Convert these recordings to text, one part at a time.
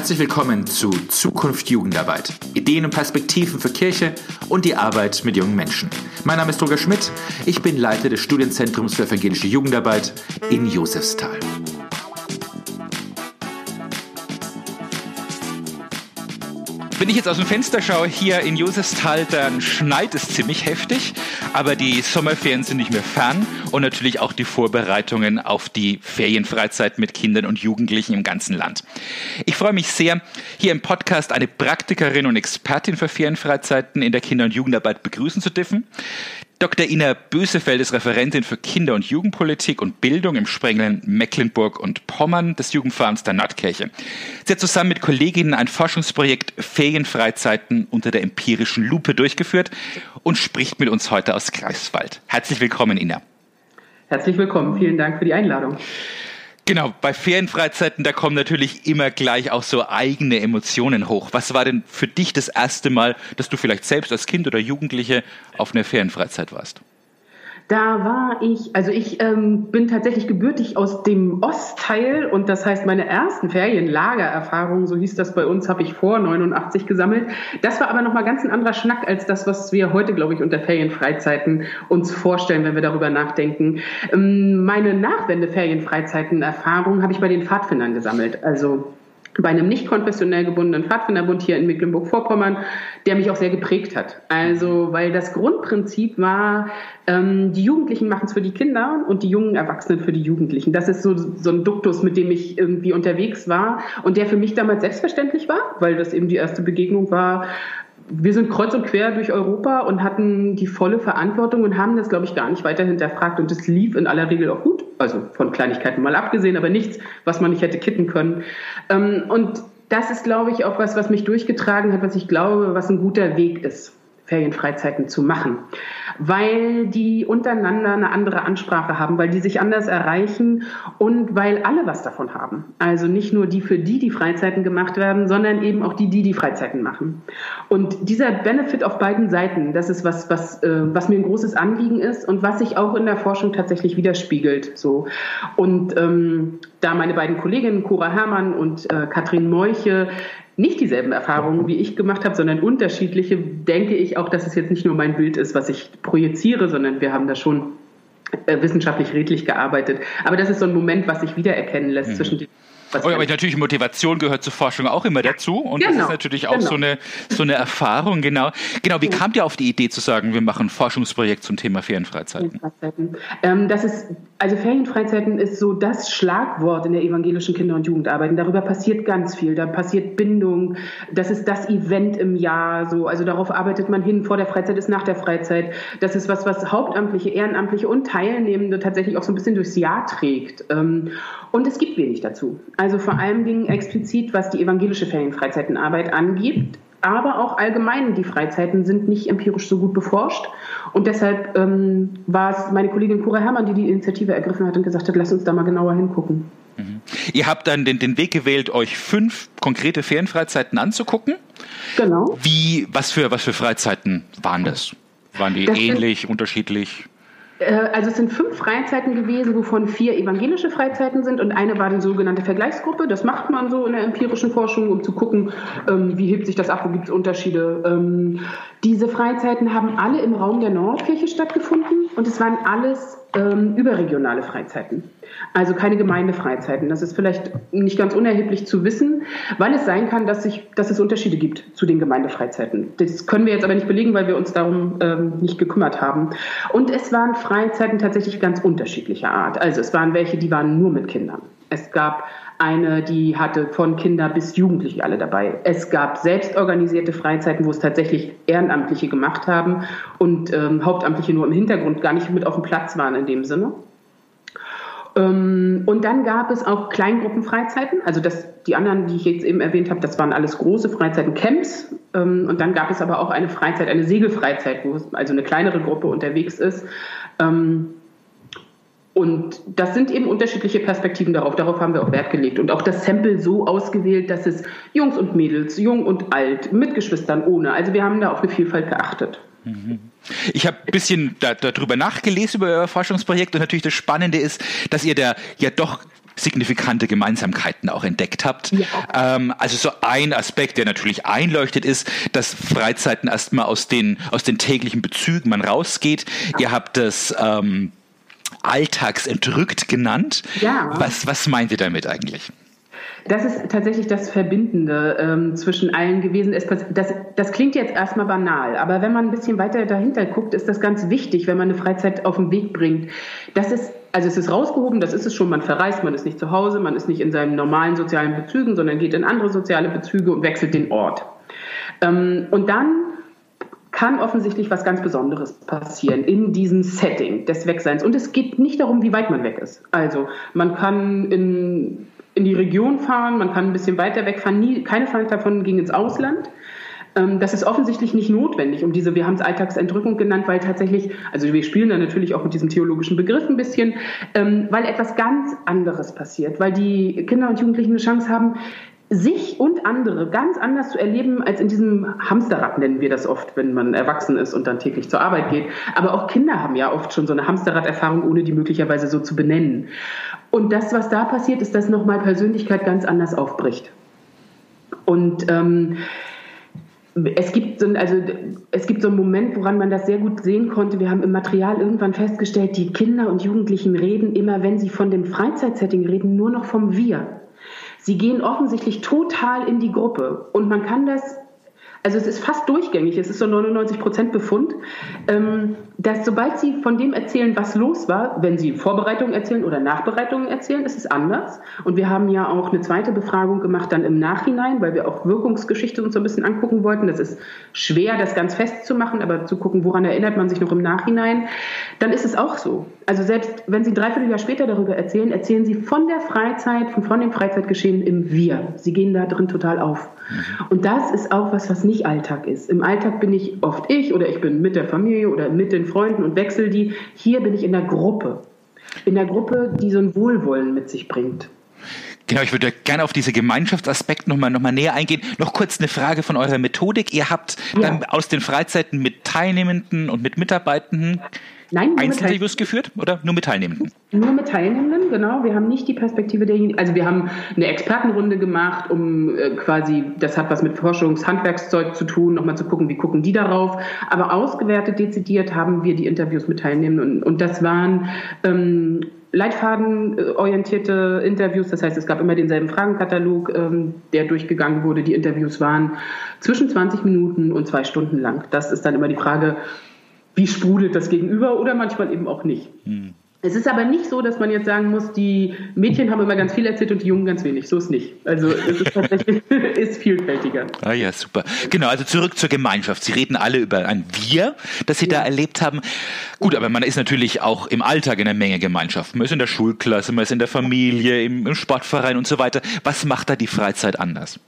Herzlich willkommen zu Zukunft Jugendarbeit. Ideen und Perspektiven für Kirche und die Arbeit mit jungen Menschen. Mein Name ist Roger Schmidt. Ich bin Leiter des Studienzentrums für evangelische Jugendarbeit in Josefsthal. Wenn ich jetzt aus dem Fenster schaue, hier in Josefsthal, dann schneit es ziemlich heftig, aber die Sommerferien sind nicht mehr fern und natürlich auch die Vorbereitungen auf die Ferienfreizeit mit Kindern und Jugendlichen im ganzen Land. Ich freue mich sehr, hier im Podcast eine Praktikerin und Expertin für Ferienfreizeiten in der Kinder- und Jugendarbeit begrüßen zu dürfen. Dr. Ina Bösefeld ist Referentin für Kinder- und Jugendpolitik und Bildung im Sprenglen Mecklenburg und Pommern des Jugendvereins der Nordkirche. Sie hat zusammen mit Kolleginnen ein Forschungsprojekt Ferienfreizeiten unter der empirischen Lupe durchgeführt und spricht mit uns heute aus Greifswald. Herzlich willkommen, Ina. Herzlich willkommen. Vielen Dank für die Einladung. Genau, bei Ferienfreizeiten, da kommen natürlich immer gleich auch so eigene Emotionen hoch. Was war denn für dich das erste Mal, dass du vielleicht selbst als Kind oder Jugendliche auf einer Ferienfreizeit warst? Da war ich, also ich ähm, bin tatsächlich gebürtig aus dem Ostteil und das heißt, meine ersten Ferienlagererfahrungen, so hieß das bei uns, habe ich vor 89 gesammelt. Das war aber nochmal ganz ein anderer Schnack als das, was wir heute, glaube ich, unter Ferienfreizeiten uns vorstellen, wenn wir darüber nachdenken. Ähm, meine Nachwende-Ferienfreizeiten-Erfahrung habe ich bei den Pfadfindern gesammelt. Also bei einem nicht konfessionell gebundenen Pfadfinderbund hier in Mecklenburg-Vorpommern, der mich auch sehr geprägt hat. Also, weil das Grundprinzip war, ähm, die Jugendlichen machen es für die Kinder und die jungen Erwachsenen für die Jugendlichen. Das ist so, so ein Duktus, mit dem ich irgendwie unterwegs war und der für mich damals selbstverständlich war, weil das eben die erste Begegnung war wir sind kreuz und quer durch Europa und hatten die volle Verantwortung und haben das, glaube ich, gar nicht weiter hinterfragt. Und es lief in aller Regel auch gut. Also von Kleinigkeiten mal abgesehen, aber nichts, was man nicht hätte kitten können. Ähm, und das ist, glaube ich, auch was, was mich durchgetragen hat, was ich glaube, was ein guter Weg ist. Ferienfreizeiten zu machen, weil die untereinander eine andere Ansprache haben, weil die sich anders erreichen und weil alle was davon haben. Also nicht nur die, für die die Freizeiten gemacht werden, sondern eben auch die, die die Freizeiten machen. Und dieser Benefit auf beiden Seiten, das ist was, was, äh, was mir ein großes Anliegen ist und was sich auch in der Forschung tatsächlich widerspiegelt. So. Und ähm, da meine beiden Kolleginnen, Cora Herrmann und äh, Katrin Meuche, nicht dieselben Erfahrungen wie ich gemacht habe, sondern unterschiedliche, denke ich auch, dass es jetzt nicht nur mein Bild ist, was ich projiziere, sondern wir haben da schon äh, wissenschaftlich redlich gearbeitet. Aber das ist so ein Moment, was sich wiedererkennen lässt mhm. zwischen den was oh, aber natürlich Motivation gehört zur Forschung auch immer dazu und genau, das ist natürlich auch genau. so eine so eine Erfahrung genau. Genau, wie ja. kamt ihr auf die Idee zu sagen, wir machen ein Forschungsprojekt zum Thema Ferienfreizeiten? Ferienfreizeiten. Ähm, das ist also Ferienfreizeiten ist so das Schlagwort in der evangelischen Kinder- und Jugendarbeit. Und darüber passiert ganz viel. Da passiert Bindung. Das ist das Event im Jahr. So, also darauf arbeitet man hin. Vor der Freizeit ist nach der Freizeit. Das ist was, was Hauptamtliche, Ehrenamtliche und Teilnehmende tatsächlich auch so ein bisschen durchs Jahr trägt. Ähm, und es gibt wenig dazu. Also vor allen Dingen explizit, was die evangelische Ferienfreizeitenarbeit angeht, aber auch allgemein die Freizeiten sind nicht empirisch so gut beforscht. Und deshalb ähm, war es meine Kollegin Cora Herrmann, die die Initiative ergriffen hat und gesagt hat, lass uns da mal genauer hingucken. Mhm. Ihr habt dann den, den Weg gewählt, euch fünf konkrete Ferienfreizeiten anzugucken. Genau. Wie, was für, was für Freizeiten waren das? Waren die das ähnlich, unterschiedlich? Äh, also es sind fünf Freizeiten gewesen, wovon vier evangelische Freizeiten sind und eine war die sogenannte Vergleichsgruppe. Das macht man so in der empirischen Forschung, um zu gucken, ähm, wie hebt sich das ab, wo gibt es Unterschiede. Ähm, diese Freizeiten haben alle im Raum der Nordkirche stattgefunden und es waren alles ähm, überregionale Freizeiten. Also keine Gemeindefreizeiten. Das ist vielleicht nicht ganz unerheblich zu wissen, weil es sein kann, dass, sich, dass es Unterschiede gibt zu den Gemeindefreizeiten. Das können wir jetzt aber nicht belegen, weil wir uns darum ähm, nicht gekümmert haben. Und es waren Freizeiten tatsächlich ganz unterschiedlicher Art. Also es waren welche, die waren nur mit Kindern. Es gab eine, die hatte von Kinder bis Jugendliche alle dabei. Es gab selbstorganisierte Freizeiten, wo es tatsächlich Ehrenamtliche gemacht haben und ähm, Hauptamtliche nur im Hintergrund gar nicht mit auf dem Platz waren in dem Sinne. Ähm, und dann gab es auch Kleingruppenfreizeiten, also das, die anderen, die ich jetzt eben erwähnt habe, das waren alles große Freizeiten, Camps. Ähm, und dann gab es aber auch eine Freizeit, eine Segelfreizeit, wo also eine kleinere Gruppe unterwegs ist. Ähm, und das sind eben unterschiedliche Perspektiven darauf. Darauf haben wir auch Wert gelegt. Und auch das Sample so ausgewählt, dass es Jungs und Mädels, jung und alt, mit Geschwistern, ohne. Also wir haben da auf eine Vielfalt geachtet. Mhm. Ich habe ein bisschen da, darüber nachgelesen über euer Forschungsprojekt und natürlich das Spannende ist, dass ihr da ja doch signifikante Gemeinsamkeiten auch entdeckt habt. Ja. Ähm, also so ein Aspekt, der natürlich einleuchtet, ist, dass Freizeiten erstmal aus den, aus den täglichen Bezügen man rausgeht. Ihr habt das ähm, alltagsentrückt genannt. Ja. Was, was meint ihr damit eigentlich? Das ist tatsächlich das Verbindende ähm, zwischen allen gewesen. Das, das klingt jetzt erstmal banal, aber wenn man ein bisschen weiter dahinter guckt, ist das ganz wichtig, wenn man eine Freizeit auf den Weg bringt. Das ist, also es ist rausgehoben, das ist es schon, man verreist, man ist nicht zu Hause, man ist nicht in seinen normalen sozialen Bezügen, sondern geht in andere soziale Bezüge und wechselt den Ort. Ähm, und dann kann offensichtlich was ganz Besonderes passieren in diesem Setting des Wegseins. Und es geht nicht darum, wie weit man weg ist. Also man kann in in die Region fahren, man kann ein bisschen weiter wegfahren. Nie, keine Fahrt davon ging ins Ausland. Ähm, das ist offensichtlich nicht notwendig, um diese, wir haben es Alltagsentrückung genannt, weil tatsächlich, also wir spielen da natürlich auch mit diesem theologischen Begriff ein bisschen, ähm, weil etwas ganz anderes passiert, weil die Kinder und Jugendlichen eine Chance haben, sich und andere ganz anders zu erleben als in diesem Hamsterrad, nennen wir das oft, wenn man erwachsen ist und dann täglich zur Arbeit geht. Aber auch Kinder haben ja oft schon so eine Hamsterrad-Erfahrung, ohne die möglicherweise so zu benennen. Und das, was da passiert, ist, dass nochmal Persönlichkeit ganz anders aufbricht. Und ähm, es gibt, so, also, es gibt so einen Moment, woran man das sehr gut sehen konnte. Wir haben im Material irgendwann festgestellt, die Kinder und Jugendlichen reden immer, wenn sie von dem Freizeitsetting reden, nur noch vom Wir. Sie gehen offensichtlich total in die Gruppe und man kann das also es ist fast durchgängig, es ist so 99 Prozent Befund, ähm, dass sobald Sie von dem erzählen, was los war, wenn Sie Vorbereitungen erzählen oder Nachbereitungen erzählen, ist es anders. Und wir haben ja auch eine zweite Befragung gemacht dann im Nachhinein, weil wir auch Wirkungsgeschichte uns so ein bisschen angucken wollten. Das ist schwer, das ganz festzumachen, aber zu gucken, woran erinnert man sich noch im Nachhinein, dann ist es auch so. Also selbst wenn Sie ein Dreivierteljahr später darüber erzählen, erzählen Sie von der Freizeit, von, von dem Freizeitgeschehen im Wir. Sie gehen da drin total auf. Mhm. Und das ist auch was, was nicht Alltag ist. Im Alltag bin ich oft ich oder ich bin mit der Familie oder mit den Freunden und wechsel die. Hier bin ich in der Gruppe. In der Gruppe, die so ein Wohlwollen mit sich bringt. Genau, ich würde gerne auf diese Gemeinschaftsaspekt nochmal noch mal näher eingehen. Noch kurz eine Frage von eurer Methodik. Ihr habt ja. aus den Freizeiten mit Teilnehmenden und mit Mitarbeitenden Nein, Einzelinterviews geführt oder nur mit Teilnehmenden? Nur mit Teilnehmenden, genau. Wir haben nicht die Perspektive derjenigen, also wir haben eine Expertenrunde gemacht, um äh, quasi, das hat was mit Forschungshandwerkszeug zu tun, nochmal zu gucken, wie gucken die darauf. Aber ausgewertet, dezidiert haben wir die Interviews mit Teilnehmenden und, und das waren ähm, Leitfadenorientierte Interviews, das heißt, es gab immer denselben Fragenkatalog, ähm, der durchgegangen wurde. Die Interviews waren zwischen 20 Minuten und zwei Stunden lang. Das ist dann immer die Frage, wie sprudelt das Gegenüber oder manchmal eben auch nicht. Hm. Es ist aber nicht so, dass man jetzt sagen muss, die Mädchen haben immer ganz viel erzählt und die Jungen ganz wenig. So ist nicht. Also es ist tatsächlich ist vielfältiger. Ah ja, super. Genau, also zurück zur Gemeinschaft. Sie reden alle über ein Wir, das Sie ja. da erlebt haben. Gut, aber man ist natürlich auch im Alltag in einer Menge Gemeinschaft. Man ist in der Schulklasse, man ist in der Familie, im, im Sportverein und so weiter. Was macht da die Freizeit anders?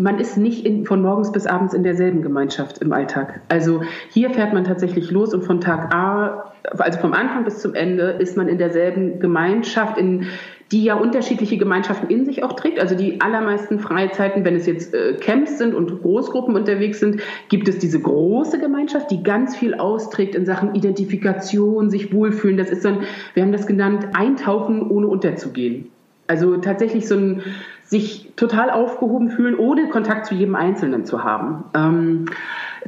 Man ist nicht in, von morgens bis abends in derselben Gemeinschaft im Alltag. Also hier fährt man tatsächlich los und von Tag A, also vom Anfang bis zum Ende, ist man in derselben Gemeinschaft, in die ja unterschiedliche Gemeinschaften in sich auch trägt. Also die allermeisten Freizeiten, wenn es jetzt äh, Camps sind und Großgruppen unterwegs sind, gibt es diese große Gemeinschaft, die ganz viel austrägt in Sachen Identifikation, sich wohlfühlen. Das ist dann, wir haben das genannt, eintauchen ohne unterzugehen. Also tatsächlich so ein sich total aufgehoben fühlen, ohne Kontakt zu jedem Einzelnen zu haben. Ähm,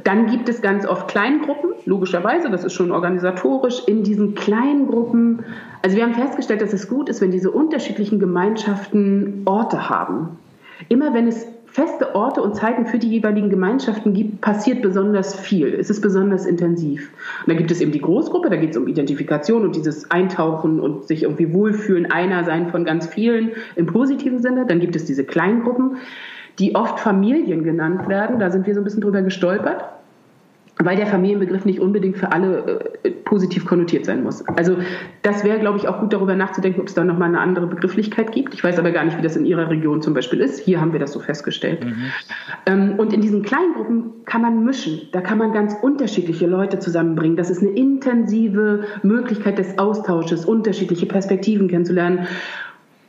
dann gibt es ganz oft Kleingruppen, logischerweise, das ist schon organisatorisch. In diesen kleinen Gruppen, also wir haben festgestellt, dass es gut ist, wenn diese unterschiedlichen Gemeinschaften Orte haben. Immer wenn es feste Orte und Zeiten für die jeweiligen Gemeinschaften gibt, passiert besonders viel. Es ist besonders intensiv. Und da gibt es eben die Großgruppe, da geht es um Identifikation und dieses Eintauchen und sich irgendwie wohlfühlen, einer sein von ganz vielen im positiven Sinne. Dann gibt es diese Kleingruppen, die oft Familien genannt werden. Da sind wir so ein bisschen drüber gestolpert weil der Familienbegriff nicht unbedingt für alle äh, positiv konnotiert sein muss. Also das wäre, glaube ich, auch gut darüber nachzudenken, ob es da nochmal eine andere Begrifflichkeit gibt. Ich weiß aber gar nicht, wie das in Ihrer Region zum Beispiel ist. Hier haben wir das so festgestellt. Mhm. Ähm, und in diesen kleinen Gruppen kann man mischen. Da kann man ganz unterschiedliche Leute zusammenbringen. Das ist eine intensive Möglichkeit des Austausches, unterschiedliche Perspektiven kennenzulernen.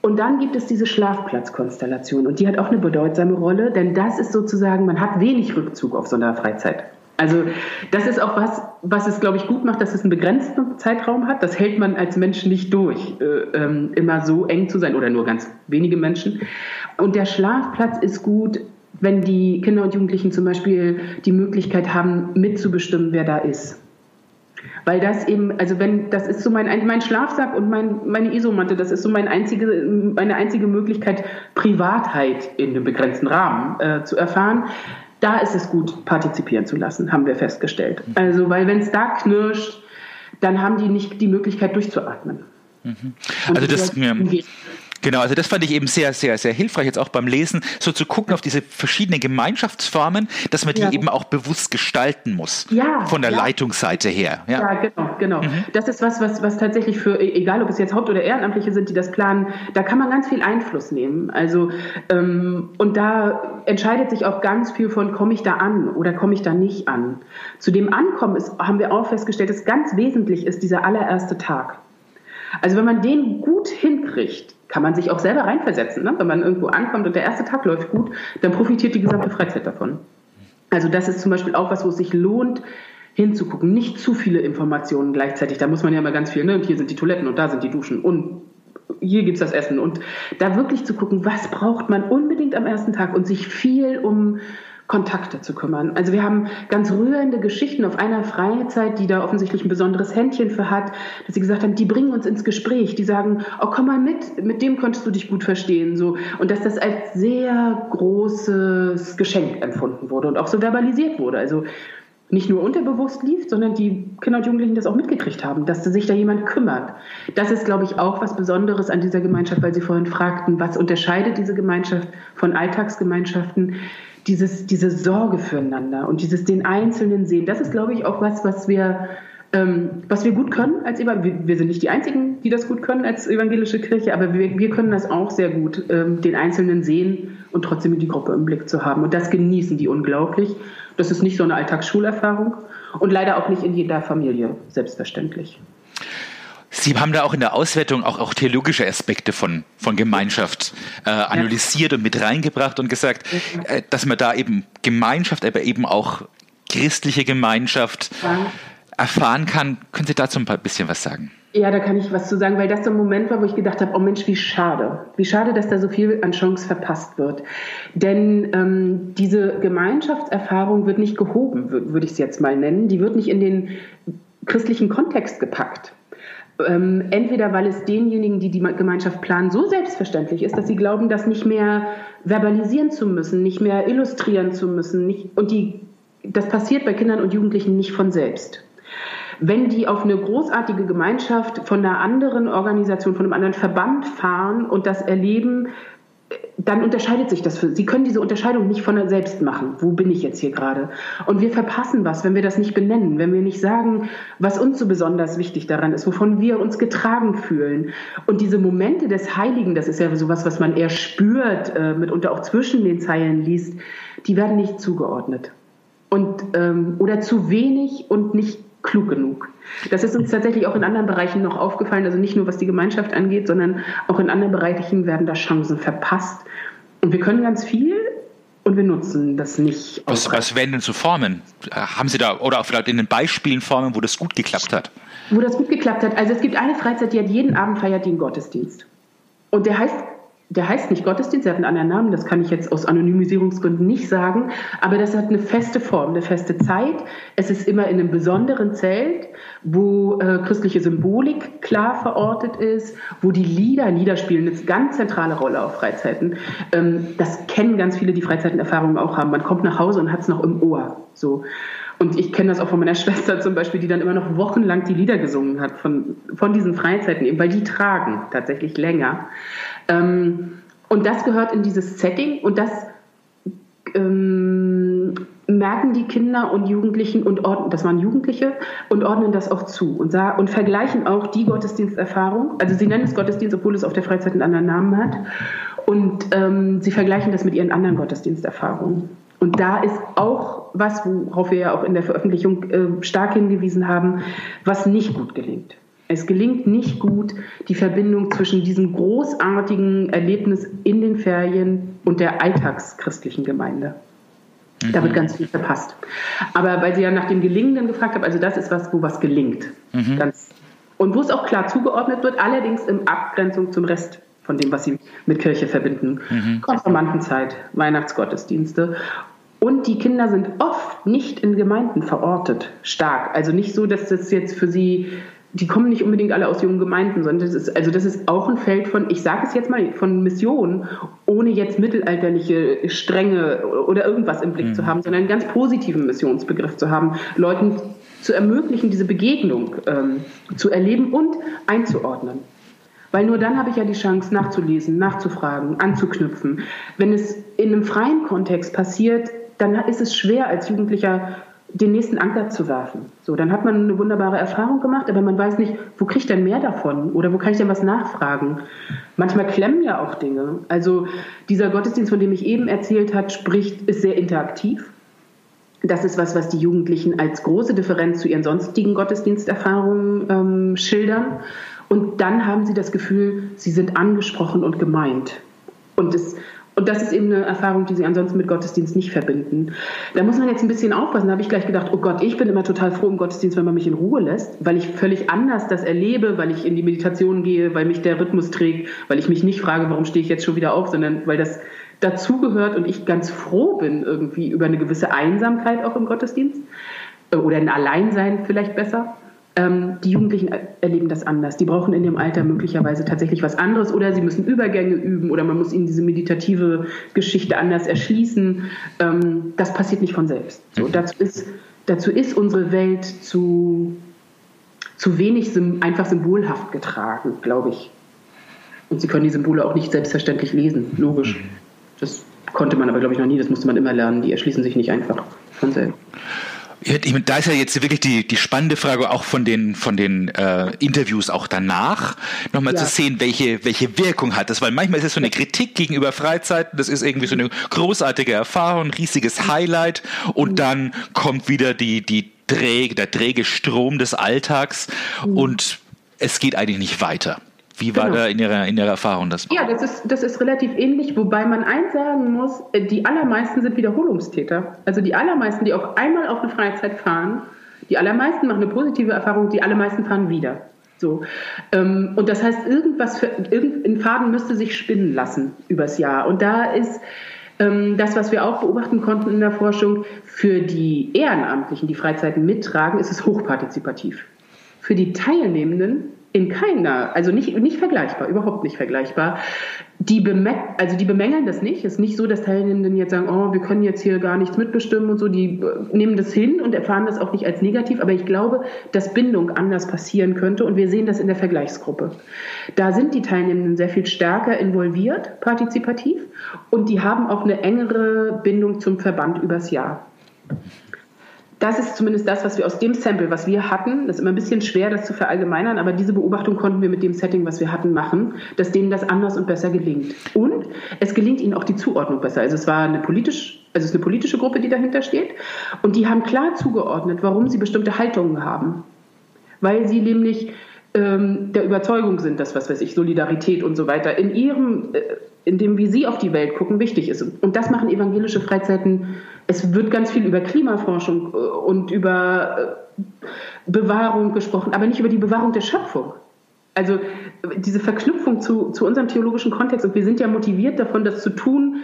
Und dann gibt es diese Schlafplatzkonstellation und die hat auch eine bedeutsame Rolle, denn das ist sozusagen, man hat wenig Rückzug auf so einer Freizeit. Also das ist auch was, was es, glaube ich, gut macht, dass es einen begrenzten Zeitraum hat. Das hält man als Mensch nicht durch, äh, ähm, immer so eng zu sein oder nur ganz wenige Menschen. Und der Schlafplatz ist gut, wenn die Kinder und Jugendlichen zum Beispiel die Möglichkeit haben, mitzubestimmen, wer da ist. Weil das eben, also wenn, das ist so mein, mein Schlafsack und mein, meine Isomatte, das ist so mein einzige, meine einzige Möglichkeit, Privatheit in einem begrenzten Rahmen äh, zu erfahren da ist es gut, partizipieren zu lassen, haben wir festgestellt. Also, weil wenn es da knirscht, dann haben die nicht die Möglichkeit durchzuatmen. Mhm. Also das, ja, Genau, also das fand ich eben sehr, sehr, sehr hilfreich, jetzt auch beim Lesen, so zu gucken auf diese verschiedenen Gemeinschaftsformen, dass man die ja. eben auch bewusst gestalten muss. Ja. Von der ja. Leitungsseite her. Ja, ja genau, genau. Mhm. Das ist was, was, was tatsächlich für, e-, egal ob es jetzt Haupt- oder Ehrenamtliche sind, die das planen, da kann man ganz viel Einfluss nehmen. Also, ähm, und da entscheidet sich auch ganz viel von, komme ich da an oder komme ich da nicht an. Zu dem Ankommen ist, haben wir auch festgestellt, dass ganz wesentlich ist dieser allererste Tag. Also wenn man den gut hinkriegt, kann man sich auch selber reinversetzen. Ne? Wenn man irgendwo ankommt und der erste Tag läuft gut, dann profitiert die gesamte Freizeit davon. Also das ist zum Beispiel auch was, wo es sich lohnt, hinzugucken. Nicht zu viele Informationen gleichzeitig. Da muss man ja mal ganz viel, ne? und hier sind die Toiletten und da sind die Duschen und hier gibt es das Essen. Und da wirklich zu gucken, was braucht man unbedingt am ersten Tag und sich viel um Kontakte zu kümmern. Also wir haben ganz rührende Geschichten auf einer Freizeit, die da offensichtlich ein besonderes Händchen für hat, dass sie gesagt haben, die bringen uns ins Gespräch, die sagen, oh komm mal mit, mit dem konntest du dich gut verstehen, so und dass das als sehr großes Geschenk empfunden wurde und auch so verbalisiert wurde. Also nicht nur unterbewusst lief, sondern die Kinder und Jugendlichen das auch mitgekriegt haben, dass sich da jemand kümmert. Das ist, glaube ich, auch was Besonderes an dieser Gemeinschaft, weil Sie vorhin fragten, was unterscheidet diese Gemeinschaft von Alltagsgemeinschaften? Dieses, diese Sorge füreinander und dieses den Einzelnen sehen, das ist, glaube ich, auch was, was wir, ähm, was wir gut können als wir, wir sind nicht die Einzigen, die das gut können als evangelische Kirche, aber wir, wir können das auch sehr gut, ähm, den Einzelnen sehen und trotzdem die Gruppe im Blick zu haben. Und das genießen die unglaublich. Das ist nicht so eine Alltagsschulerfahrung und leider auch nicht in jeder Familie selbstverständlich. Sie haben da auch in der Auswertung auch, auch theologische Aspekte von, von Gemeinschaft äh, analysiert und mit reingebracht und gesagt, äh, dass man da eben Gemeinschaft, aber eben auch christliche Gemeinschaft erfahren kann. Können Sie dazu ein bisschen was sagen? Ja, da kann ich was zu sagen, weil das so ein Moment war, wo ich gedacht habe, oh Mensch, wie schade. Wie schade, dass da so viel an Chance verpasst wird. Denn ähm, diese Gemeinschaftserfahrung wird nicht gehoben, würde ich es jetzt mal nennen. Die wird nicht in den christlichen Kontext gepackt. Ähm, entweder weil es denjenigen, die die Gemeinschaft planen, so selbstverständlich ist, dass sie glauben, das nicht mehr verbalisieren zu müssen, nicht mehr illustrieren zu müssen. Nicht, und die, das passiert bei Kindern und Jugendlichen nicht von selbst. Wenn die auf eine großartige Gemeinschaft von einer anderen Organisation, von einem anderen Verband fahren und das erleben, dann unterscheidet sich das für Sie können diese Unterscheidung nicht von selbst machen. Wo bin ich jetzt hier gerade? Und wir verpassen was, wenn wir das nicht benennen, wenn wir nicht sagen, was uns so besonders wichtig daran ist, wovon wir uns getragen fühlen. Und diese Momente des Heiligen, das ist ja sowas, was man eher spürt, äh, mitunter auch zwischen den Zeilen liest, die werden nicht zugeordnet. Und, ähm, oder zu wenig und nicht klug genug. Das ist uns tatsächlich auch in anderen Bereichen noch aufgefallen, also nicht nur was die Gemeinschaft angeht, sondern auch in anderen Bereichen werden da Chancen verpasst. Und wir können ganz viel und wir nutzen das nicht. Was, was wären denn so Formen? Haben Sie da, oder auch vielleicht in den Beispielen Formen, wo das gut geklappt hat? Wo das gut geklappt hat. Also es gibt eine Freizeit, die hat jeden Abend feiert einen Gottesdienst. Und der heißt der heißt nicht Gottesdienst, der hat einen anderen Namen, das kann ich jetzt aus Anonymisierungsgründen nicht sagen, aber das hat eine feste Form, eine feste Zeit. Es ist immer in einem besonderen Zelt, wo äh, christliche Symbolik klar verortet ist, wo die Lieder, Lieder spielen eine ganz zentrale Rolle auf Freizeiten. Ähm, das kennen ganz viele, die Freizeitenerfahrungen auch haben. Man kommt nach Hause und hat es noch im Ohr. So. Und ich kenne das auch von meiner Schwester zum Beispiel, die dann immer noch wochenlang die Lieder gesungen hat von, von diesen Freizeiten, eben, weil die tragen tatsächlich länger. Ähm, und das gehört in dieses Setting und das ähm, merken die Kinder und Jugendlichen und ordnen, das waren Jugendliche und ordnen das auch zu und, sah, und vergleichen auch die Gottesdiensterfahrung. Also sie nennen es Gottesdienst, obwohl es auf der Freizeit einen anderen Namen hat. Und ähm, sie vergleichen das mit ihren anderen Gottesdiensterfahrungen. Und da ist auch was, worauf wir ja auch in der Veröffentlichung äh, stark hingewiesen haben, was nicht gut gelingt. Es gelingt nicht gut, die Verbindung zwischen diesem großartigen Erlebnis in den Ferien und der alltagschristlichen Gemeinde. Da wird ganz viel verpasst. Aber weil Sie ja nach dem Gelingenden gefragt haben, also das ist was, wo was gelingt. Mhm. Ganz, und wo es auch klar zugeordnet wird, allerdings in Abgrenzung zum Rest von dem, was Sie mit Kirche verbinden. Mhm. Konfirmandenzeit, Weihnachtsgottesdienste. Und die Kinder sind oft nicht in Gemeinden verortet, stark. Also nicht so, dass das jetzt für sie die kommen nicht unbedingt alle aus jungen Gemeinden, sondern das ist, also das ist auch ein Feld von, ich sage es jetzt mal, von Mission, ohne jetzt mittelalterliche Stränge oder irgendwas im Blick mhm. zu haben, sondern einen ganz positiven Missionsbegriff zu haben, Leuten zu ermöglichen, diese Begegnung ähm, zu erleben und einzuordnen. Weil nur dann habe ich ja die Chance, nachzulesen, nachzufragen, anzuknüpfen. Wenn es in einem freien Kontext passiert, dann ist es schwer als Jugendlicher den nächsten Anker zu werfen. So, dann hat man eine wunderbare Erfahrung gemacht, aber man weiß nicht, wo kriege ich denn mehr davon oder wo kann ich denn was nachfragen? Manchmal klemmen ja auch Dinge. Also dieser Gottesdienst, von dem ich eben erzählt habe, spricht, ist sehr interaktiv. Das ist was, was die Jugendlichen als große Differenz zu ihren sonstigen Gottesdiensterfahrungen ähm, schildern. Und dann haben sie das Gefühl, sie sind angesprochen und gemeint. Und es und das ist eben eine Erfahrung, die sie ansonsten mit Gottesdienst nicht verbinden. Da muss man jetzt ein bisschen aufpassen. Da habe ich gleich gedacht, oh Gott, ich bin immer total froh im Gottesdienst, wenn man mich in Ruhe lässt, weil ich völlig anders das erlebe, weil ich in die Meditation gehe, weil mich der Rhythmus trägt, weil ich mich nicht frage, warum stehe ich jetzt schon wieder auf, sondern weil das dazugehört und ich ganz froh bin irgendwie über eine gewisse Einsamkeit auch im Gottesdienst äh, oder ein Alleinsein vielleicht besser. Ähm, die Jugendlichen erleben das anders. Die brauchen in dem Alter möglicherweise tatsächlich was anderes oder sie müssen Übergänge üben oder man muss ihnen diese meditative Geschichte anders erschließen. Ähm, das passiert nicht von selbst. So, mhm. dazu, ist, dazu ist unsere Welt zu, zu wenig einfach symbolhaft getragen, glaube ich. Und sie können die Symbole auch nicht selbstverständlich lesen, logisch. Mhm. Das konnte man aber, glaube ich, noch nie. Das musste man immer lernen. Die erschließen sich nicht einfach von selbst. Da ist ja jetzt wirklich die, die spannende Frage auch von den, von den äh, Interviews auch danach, nochmal ja. zu sehen, welche, welche Wirkung hat das. Weil manchmal ist es so eine Kritik gegenüber Freizeiten, das ist irgendwie so eine großartige Erfahrung, riesiges Highlight und mhm. dann kommt wieder die, die träge, der träge Strom des Alltags mhm. und es geht eigentlich nicht weiter. Wie war genau. da in Ihrer, in Ihrer Erfahrung das? Ja, das ist, das ist relativ ähnlich, wobei man eins sagen muss, äh, die allermeisten sind Wiederholungstäter. Also die allermeisten, die auf einmal auf eine Freizeit fahren, die allermeisten machen eine positive Erfahrung, die allermeisten fahren wieder. So. Ähm, und das heißt, irgendwas für, irgendein Faden müsste sich spinnen lassen übers Jahr. Und da ist ähm, das, was wir auch beobachten konnten in der Forschung, für die Ehrenamtlichen, die Freizeiten mittragen, ist es hochpartizipativ. Für die Teilnehmenden in keiner, also nicht, nicht vergleichbar, überhaupt nicht vergleichbar. Die, bemä also die bemängeln das nicht. Es ist nicht so, dass Teilnehmenden jetzt sagen, oh, wir können jetzt hier gar nichts mitbestimmen und so. Die äh, nehmen das hin und erfahren das auch nicht als negativ. Aber ich glaube, dass Bindung anders passieren könnte und wir sehen das in der Vergleichsgruppe. Da sind die Teilnehmenden sehr viel stärker involviert, partizipativ und die haben auch eine engere Bindung zum Verband übers Jahr das ist zumindest das, was wir aus dem Sample, was wir hatten, das ist immer ein bisschen schwer, das zu verallgemeinern, aber diese Beobachtung konnten wir mit dem Setting, was wir hatten, machen, dass denen das anders und besser gelingt. Und es gelingt ihnen auch die Zuordnung besser. Also es war eine politisch, also es ist eine politische Gruppe, die dahinter steht, und die haben klar zugeordnet, warum sie bestimmte Haltungen haben. Weil sie nämlich ähm, der Überzeugung sind, dass, was weiß ich, Solidarität und so weiter in ihrem, äh, in dem, wie sie auf die Welt gucken, wichtig ist. Und das machen evangelische Freizeiten es wird ganz viel über Klimaforschung äh, und über äh, Bewahrung gesprochen, aber nicht über die Bewahrung der Schöpfung. Also diese Verknüpfung zu, zu unserem theologischen Kontext, und wir sind ja motiviert davon, das zu tun,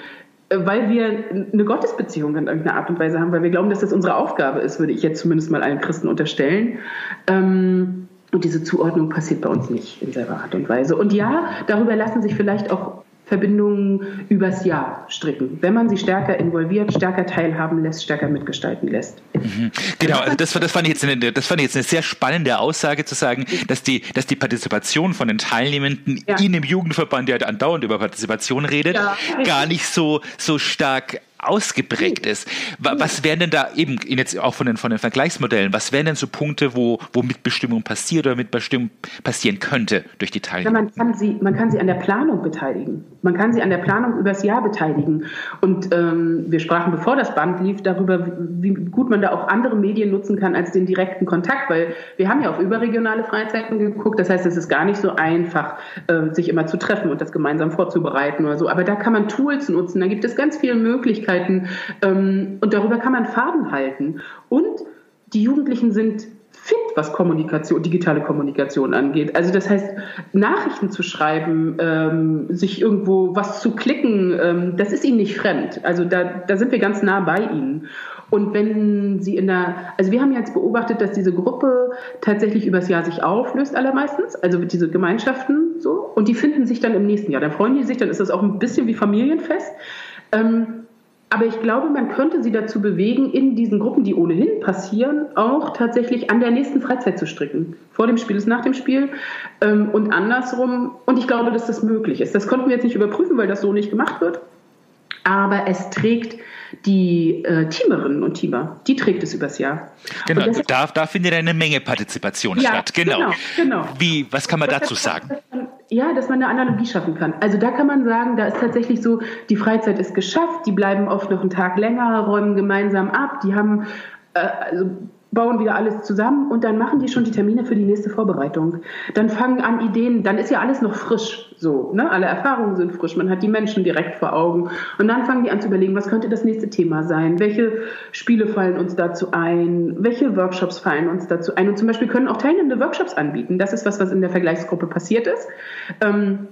äh, weil wir eine Gottesbeziehung in irgendeiner Art und Weise haben, weil wir glauben, dass das unsere Aufgabe ist, würde ich jetzt zumindest mal allen Christen unterstellen. Ähm, und diese Zuordnung passiert bei uns nicht in selber Art und Weise. Und ja, darüber lassen sich vielleicht auch Verbindungen übers Jahr stricken, wenn man sie stärker involviert, stärker teilhaben lässt, stärker mitgestalten lässt. Mhm. Genau, also das, das, fand ich jetzt eine, das fand ich jetzt eine sehr spannende Aussage zu sagen, dass die, dass die Partizipation von den Teilnehmenden ja. in dem Jugendverband, der andauernd über Partizipation redet, ja. gar nicht so, so stark ausgeprägt ist. Was wären denn da eben jetzt auch von den, von den Vergleichsmodellen, was wären denn so Punkte, wo, wo Mitbestimmung passiert oder Mitbestimmung passieren könnte durch die Teilnehmer? Ja, man, kann sie, man kann sie an der Planung beteiligen. Man kann sie an der Planung übers Jahr beteiligen. Und ähm, wir sprachen, bevor das Band lief, darüber, wie gut man da auch andere Medien nutzen kann als den direkten Kontakt, weil wir haben ja auf überregionale Freizeiten geguckt. Das heißt, es ist gar nicht so einfach, äh, sich immer zu treffen und das gemeinsam vorzubereiten oder so. Aber da kann man Tools nutzen. Da gibt es ganz viele Möglichkeiten, Möglichkeiten. Ähm, und darüber kann man Faden halten. Und die Jugendlichen sind fit, was Kommunikation, digitale Kommunikation angeht. Also das heißt, Nachrichten zu schreiben, ähm, sich irgendwo was zu klicken, ähm, das ist ihnen nicht fremd. Also da, da sind wir ganz nah bei ihnen. Und wenn sie in der, also wir haben jetzt beobachtet, dass diese Gruppe tatsächlich übers Jahr sich auflöst allermeistens, also diese Gemeinschaften so, und die finden sich dann im nächsten Jahr. Dann freuen die sich, dann ist das auch ein bisschen wie Familienfest. Ähm, aber ich glaube, man könnte sie dazu bewegen, in diesen Gruppen, die ohnehin passieren, auch tatsächlich an der nächsten Freizeit zu stricken. Vor dem Spiel ist nach dem Spiel ähm, und andersrum. Und ich glaube, dass das möglich ist. Das konnten wir jetzt nicht überprüfen, weil das so nicht gemacht wird. Aber es trägt die äh, Teamerinnen und Teamer, die trägt es übers Jahr. Genau, da, da findet eine Menge Partizipation ja, statt. Genau. genau, genau. Wie, was kann man dazu sagen? Ja, dass man eine Analogie schaffen kann. Also da kann man sagen, da ist tatsächlich so, die Freizeit ist geschafft, die bleiben oft noch einen Tag länger, räumen gemeinsam ab, die haben äh, also bauen wieder alles zusammen und dann machen die schon die Termine für die nächste Vorbereitung. Dann fangen an Ideen, dann ist ja alles noch frisch, so, ne? Alle Erfahrungen sind frisch, man hat die Menschen direkt vor Augen und dann fangen die an zu überlegen, was könnte das nächste Thema sein? Welche Spiele fallen uns dazu ein? Welche Workshops fallen uns dazu ein? Und zum Beispiel können auch teilnehmende Workshops anbieten. Das ist was, was in der Vergleichsgruppe passiert ist. Ähm,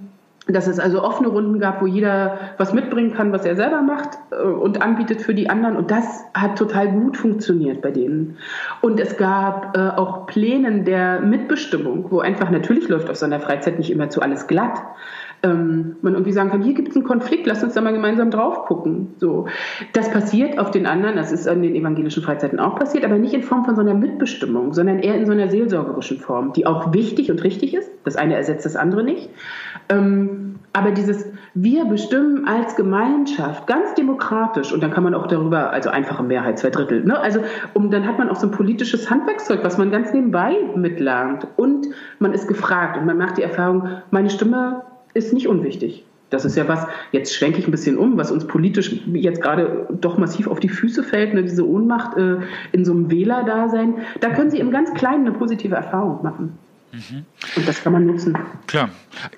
dass es also offene Runden gab, wo jeder was mitbringen kann, was er selber macht äh, und anbietet für die anderen. Und das hat total gut funktioniert bei denen. Und es gab äh, auch Pläne der Mitbestimmung, wo einfach natürlich läuft auf seiner Freizeit nicht immer zu alles glatt ähm, man irgendwie sagen kann, hier gibt es einen Konflikt, lass uns da mal gemeinsam drauf gucken. So, das passiert auf den anderen, das ist an den evangelischen Freizeiten auch passiert, aber nicht in Form von so einer Mitbestimmung, sondern eher in so einer seelsorgerischen Form, die auch wichtig und richtig ist. Das eine ersetzt das andere nicht. Ähm, aber dieses wir bestimmen als Gemeinschaft ganz demokratisch und dann kann man auch darüber, also einfache Mehrheit, zwei Drittel, ne? also um, dann hat man auch so ein politisches Handwerkszeug, was man ganz nebenbei mitlernt und man ist gefragt und man macht die Erfahrung, meine Stimme ist nicht unwichtig. Das ist ja was, jetzt schwenke ich ein bisschen um, was uns politisch jetzt gerade doch massiv auf die Füße fällt, ne, diese Ohnmacht äh, in so einem Wählerdasein. Da können Sie im ganz Kleinen eine positive Erfahrung machen. Mhm. Und das kann man nutzen. Klar.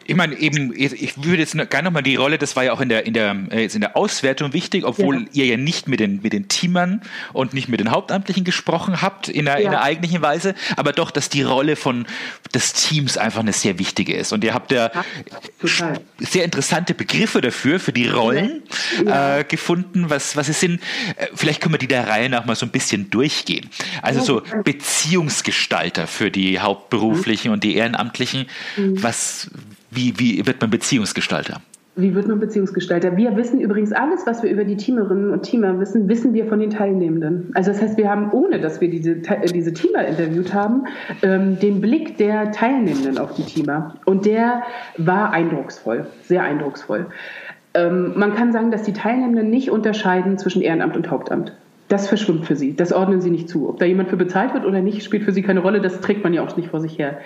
Ich meine, eben, ich würde jetzt gerne nochmal die Rolle, das war ja auch in der, in der, äh, jetzt in der Auswertung wichtig, obwohl ja. ihr ja nicht mit den, mit den Teamern und nicht mit den Hauptamtlichen gesprochen habt in der, ja. in der eigentlichen Weise, aber doch, dass die Rolle von des Teams einfach eine sehr wichtige ist. Und ihr habt ja, ja sehr interessante Begriffe dafür, für die Rollen äh, gefunden, was, was es sind. Äh, vielleicht können wir die der Reihe nach mal so ein bisschen durchgehen. Also so Beziehungsgestalter für die hauptberuflichen Hauptamtlichen und die Ehrenamtlichen. Mhm. Was, wie, wie wird man Beziehungsgestalter? Wie wird man Beziehungsgestalter? Wir wissen übrigens alles, was wir über die Teamerinnen und Teamer wissen, wissen wir von den Teilnehmenden. Also das heißt, wir haben, ohne dass wir diese, diese Teamer interviewt haben, ähm, den Blick der Teilnehmenden auf die Teamer. Und der war eindrucksvoll, sehr eindrucksvoll. Ähm, man kann sagen, dass die Teilnehmenden nicht unterscheiden zwischen Ehrenamt und Hauptamt das verschwimmt für sie. Das ordnen sie nicht zu. Ob da jemand für bezahlt wird oder nicht, spielt für sie keine Rolle. Das trägt man ja auch nicht vor sich her.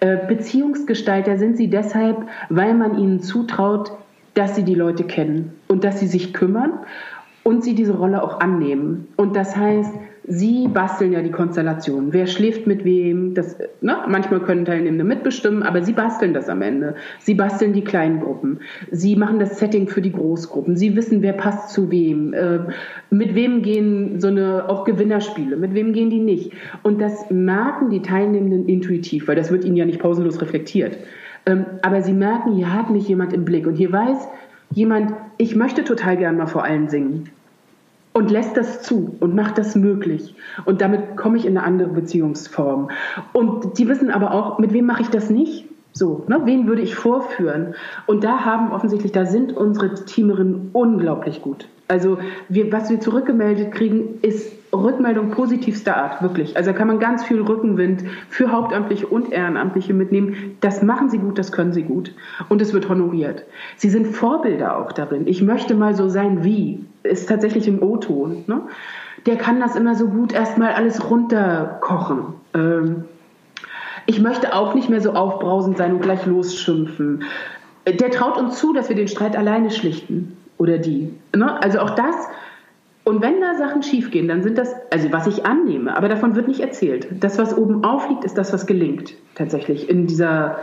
Äh, Beziehungsgestalter sind sie deshalb, weil man ihnen zutraut, dass sie die Leute kennen und dass sie sich kümmern und sie diese Rolle auch annehmen. Und das heißt, Sie basteln ja die Konstellation. Wer schläft mit wem? Das, ne? Manchmal können Teilnehmende mitbestimmen, aber Sie basteln das am Ende. Sie basteln die kleinen Gruppen. Sie machen das Setting für die Großgruppen. Sie wissen, wer passt zu wem. Äh, mit wem gehen so eine auch Gewinnerspiele? Mit wem gehen die nicht? Und das merken die Teilnehmenden intuitiv, weil das wird ihnen ja nicht pausenlos reflektiert. Ähm, aber sie merken, hier hat mich jemand im Blick und hier weiß jemand, ich möchte total gern mal vor allen singen und lässt das zu und macht das möglich. Und damit komme ich in eine andere Beziehungsform. Und die wissen aber auch, mit wem mache ich das nicht? So, ne, wen würde ich vorführen? Und da haben offensichtlich, da sind unsere Teamerinnen unglaublich gut. Also wir, was wir zurückgemeldet kriegen, ist Rückmeldung positivster Art, wirklich. Also da kann man ganz viel Rückenwind für Hauptamtliche und Ehrenamtliche mitnehmen. Das machen sie gut, das können sie gut. Und es wird honoriert. Sie sind Vorbilder auch darin. Ich möchte mal so sein wie, ist tatsächlich im O-Ton. Ne? Der kann das immer so gut erstmal alles runterkochen. Ähm, ich möchte auch nicht mehr so aufbrausend sein und gleich losschimpfen. Der traut uns zu, dass wir den Streit alleine schlichten. Oder die. Ne? Also auch das und wenn da Sachen schiefgehen, dann sind das, also was ich annehme, aber davon wird nicht erzählt. Das, was oben aufliegt, ist das, was gelingt, tatsächlich, in dieser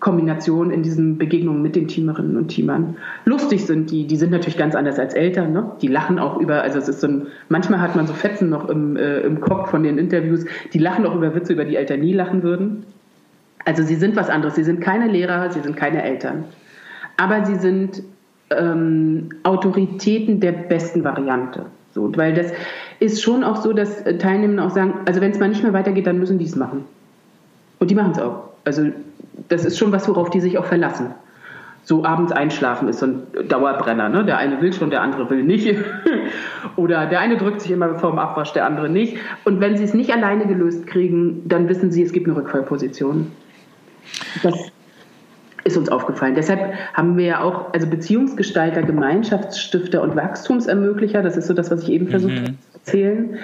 Kombination in diesen Begegnungen mit den Teamerinnen und Teamern. Lustig sind die, die sind natürlich ganz anders als Eltern, ne? Die lachen auch über, also es ist so ein, manchmal hat man so Fetzen noch im, äh, im Kopf von den Interviews, die lachen auch über Witze, über die Eltern nie lachen würden. Also sie sind was anderes, sie sind keine Lehrer, sie sind keine Eltern. Aber sie sind ähm, Autoritäten der besten Variante. So, weil das ist schon auch so, dass Teilnehmer auch sagen, also wenn es mal nicht mehr weitergeht, dann müssen die es machen. Und die machen es auch. Also das ist schon was, worauf die sich auch verlassen. So abends einschlafen ist so ein Dauerbrenner. Ne? Der eine will schon, der andere will nicht. Oder der eine drückt sich immer vor dem Abwasch, der andere nicht. Und wenn sie es nicht alleine gelöst kriegen, dann wissen sie, es gibt eine Rückfallposition. Das ist uns aufgefallen. Deshalb haben wir ja auch, also Beziehungsgestalter, Gemeinschaftsstifter und Wachstumsermöglicher, das ist so das, was ich eben versucht mhm. habe zu erzählen.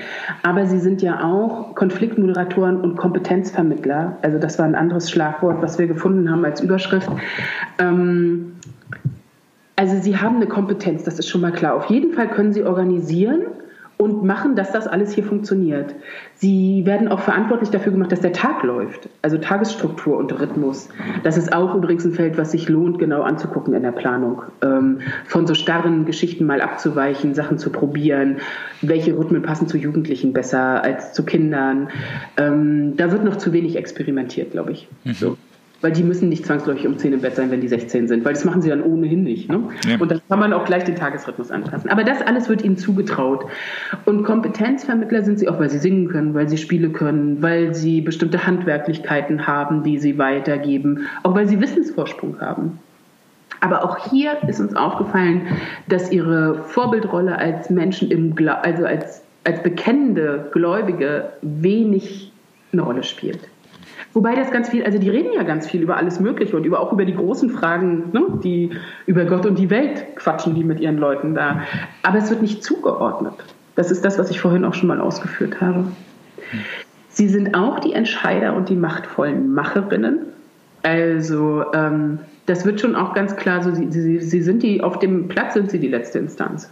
Aber sie sind ja auch Konfliktmoderatoren und Kompetenzvermittler. Also das war ein anderes Schlagwort, was wir gefunden haben als Überschrift. Ähm, also sie haben eine Kompetenz, das ist schon mal klar. Auf jeden Fall können sie organisieren und machen, dass das alles hier funktioniert. Sie werden auch verantwortlich dafür gemacht, dass der Tag läuft, also Tagesstruktur und Rhythmus. Das ist auch übrigens ein Feld, was sich lohnt, genau anzugucken in der Planung. Ähm, von so starren Geschichten mal abzuweichen, Sachen zu probieren, welche Rhythmen passen zu Jugendlichen besser als zu Kindern. Ähm, da wird noch zu wenig experimentiert, glaube ich. Mhm. So weil die müssen nicht zwangsläufig um 10 im Bett sein, wenn die 16 sind, weil das machen sie dann ohnehin nicht. Ne? Ja. Und dann kann man auch gleich den Tagesrhythmus anpassen. Aber das alles wird ihnen zugetraut. Und Kompetenzvermittler sind sie auch, weil sie singen können, weil sie Spiele können, weil sie bestimmte Handwerklichkeiten haben, die sie weitergeben, auch weil sie Wissensvorsprung haben. Aber auch hier ist uns aufgefallen, dass ihre Vorbildrolle als Menschen im, Gla also als, als bekennende Gläubige wenig eine Rolle spielt. Wobei das ganz viel, also die reden ja ganz viel über alles Mögliche und über, auch über die großen Fragen, ne, die über Gott und die Welt quatschen die mit ihren Leuten da. Aber es wird nicht zugeordnet. Das ist das, was ich vorhin auch schon mal ausgeführt habe. Sie sind auch die Entscheider und die machtvollen Macherinnen. Also ähm, das wird schon auch ganz klar, so, sie, sie, sie sind die, auf dem Platz sind sie die letzte Instanz.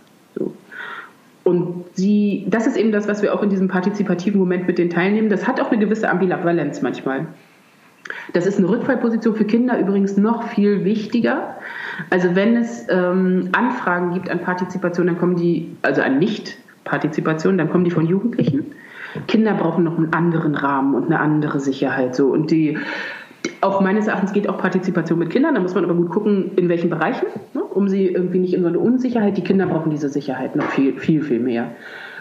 Und sie, das ist eben das, was wir auch in diesem partizipativen Moment mit den teilnehmen. Das hat auch eine gewisse Ambivalenz manchmal. Das ist eine Rückfallposition für Kinder übrigens noch viel wichtiger. Also wenn es ähm, Anfragen gibt an Partizipation, dann kommen die, also an Nicht-Partizipation, dann kommen die von Jugendlichen. Kinder brauchen noch einen anderen Rahmen und eine andere Sicherheit. So. Und die auch meines Erachtens geht auch Partizipation mit Kindern. Da muss man aber gut gucken, in welchen Bereichen, ne, um sie irgendwie nicht in so eine Unsicherheit. Die Kinder brauchen diese Sicherheit noch viel, viel, viel mehr.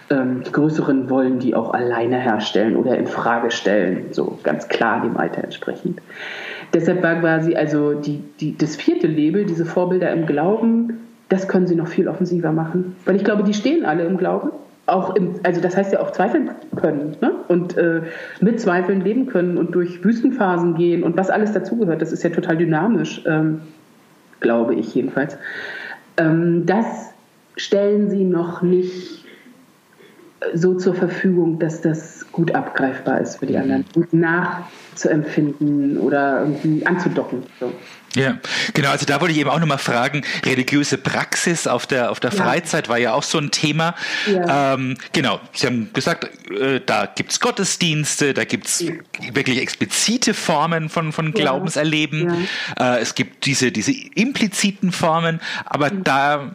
Ähm, die Größeren wollen die auch alleine herstellen oder in Frage stellen, so ganz klar dem Alter entsprechend. Deshalb war quasi also die, die, das vierte Label, diese Vorbilder im Glauben, das können sie noch viel offensiver machen. Weil ich glaube, die stehen alle im Glauben auch im, also das heißt ja auch zweifeln können ne? und äh, mit Zweifeln leben können und durch Wüstenphasen gehen und was alles dazugehört. Das ist ja total dynamisch, ähm, glaube ich jedenfalls. Ähm, das stellen sie noch nicht so zur Verfügung, dass das gut abgreifbar ist für die anderen und nachzuempfinden oder irgendwie anzudocken. So. Ja, genau. Also da wollte ich eben auch nochmal fragen, religiöse Praxis auf der, auf der ja. Freizeit war ja auch so ein Thema. Ja. Ähm, genau, Sie haben gesagt, äh, da gibt's Gottesdienste, da gibt's ja. wirklich explizite Formen von, von Glaubenserleben. Äh, es gibt diese, diese impliziten Formen, aber da,